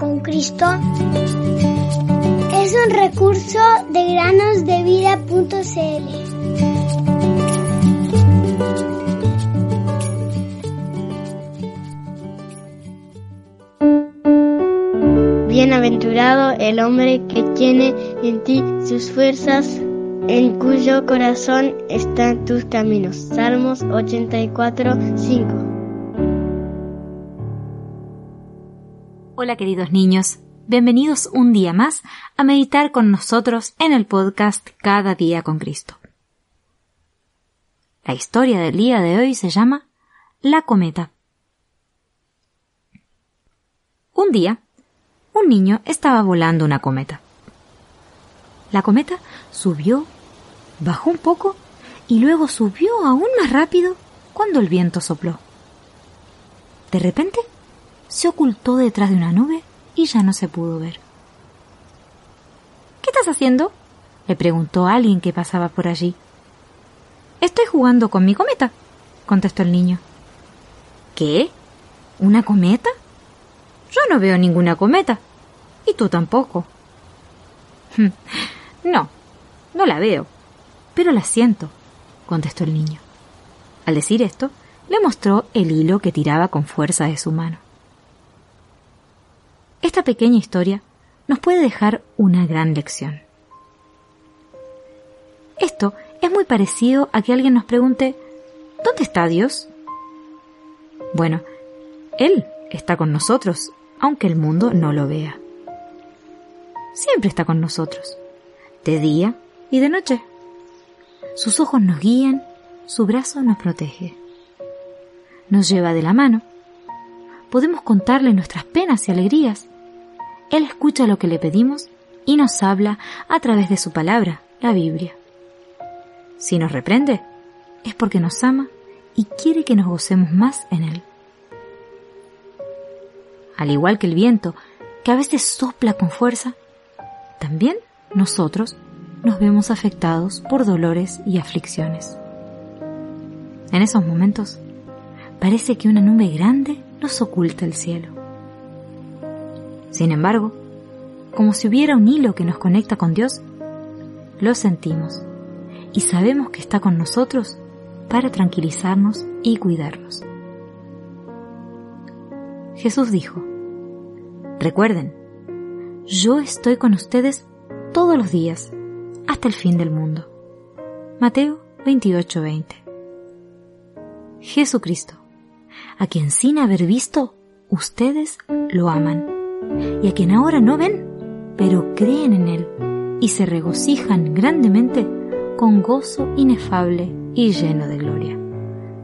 con Cristo es un recurso de granosdevida.cl. Bienaventurado el hombre que tiene en ti sus fuerzas, en cuyo corazón están tus caminos. Salmos 84, 5. Hola queridos niños, bienvenidos un día más a meditar con nosotros en el podcast Cada día con Cristo. La historia del día de hoy se llama La cometa. Un día, un niño estaba volando una cometa. La cometa subió, bajó un poco y luego subió aún más rápido cuando el viento sopló. De repente, se ocultó detrás de una nube y ya no se pudo ver. ¿Qué estás haciendo? le preguntó alguien que pasaba por allí. Estoy jugando con mi cometa, contestó el niño. ¿Qué? ¿Una cometa? Yo no veo ninguna cometa. Y tú tampoco. no, no la veo, pero la siento, contestó el niño. Al decir esto, le mostró el hilo que tiraba con fuerza de su mano. Esta pequeña historia nos puede dejar una gran lección. Esto es muy parecido a que alguien nos pregunte, ¿dónde está Dios? Bueno, Él está con nosotros, aunque el mundo no lo vea. Siempre está con nosotros, de día y de noche. Sus ojos nos guían, su brazo nos protege. Nos lleva de la mano. Podemos contarle nuestras penas y alegrías él escucha lo que le pedimos y nos habla a través de su palabra, la Biblia. Si nos reprende, es porque nos ama y quiere que nos gocemos más en Él. Al igual que el viento, que a veces sopla con fuerza, también nosotros nos vemos afectados por dolores y aflicciones. En esos momentos, parece que una nube grande nos oculta el cielo. Sin embargo, como si hubiera un hilo que nos conecta con Dios, lo sentimos y sabemos que está con nosotros para tranquilizarnos y cuidarnos. Jesús dijo, recuerden, yo estoy con ustedes todos los días hasta el fin del mundo. Mateo 28:20 Jesucristo, a quien sin haber visto ustedes lo aman, y a quien ahora no ven, pero creen en él y se regocijan grandemente con gozo inefable y lleno de gloria.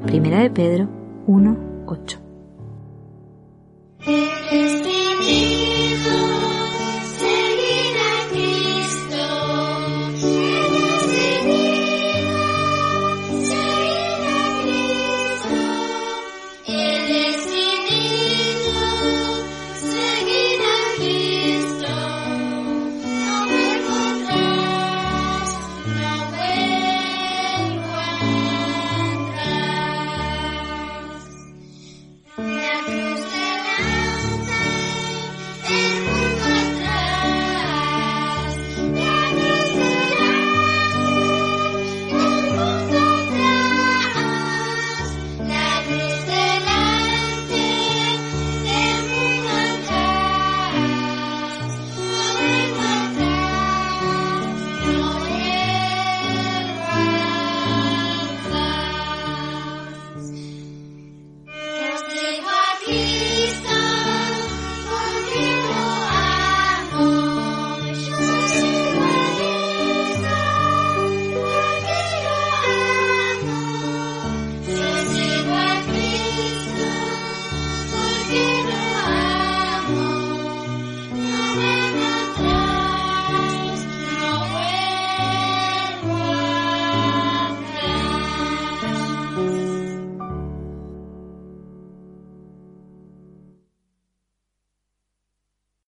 Primera de Pedro 1.8.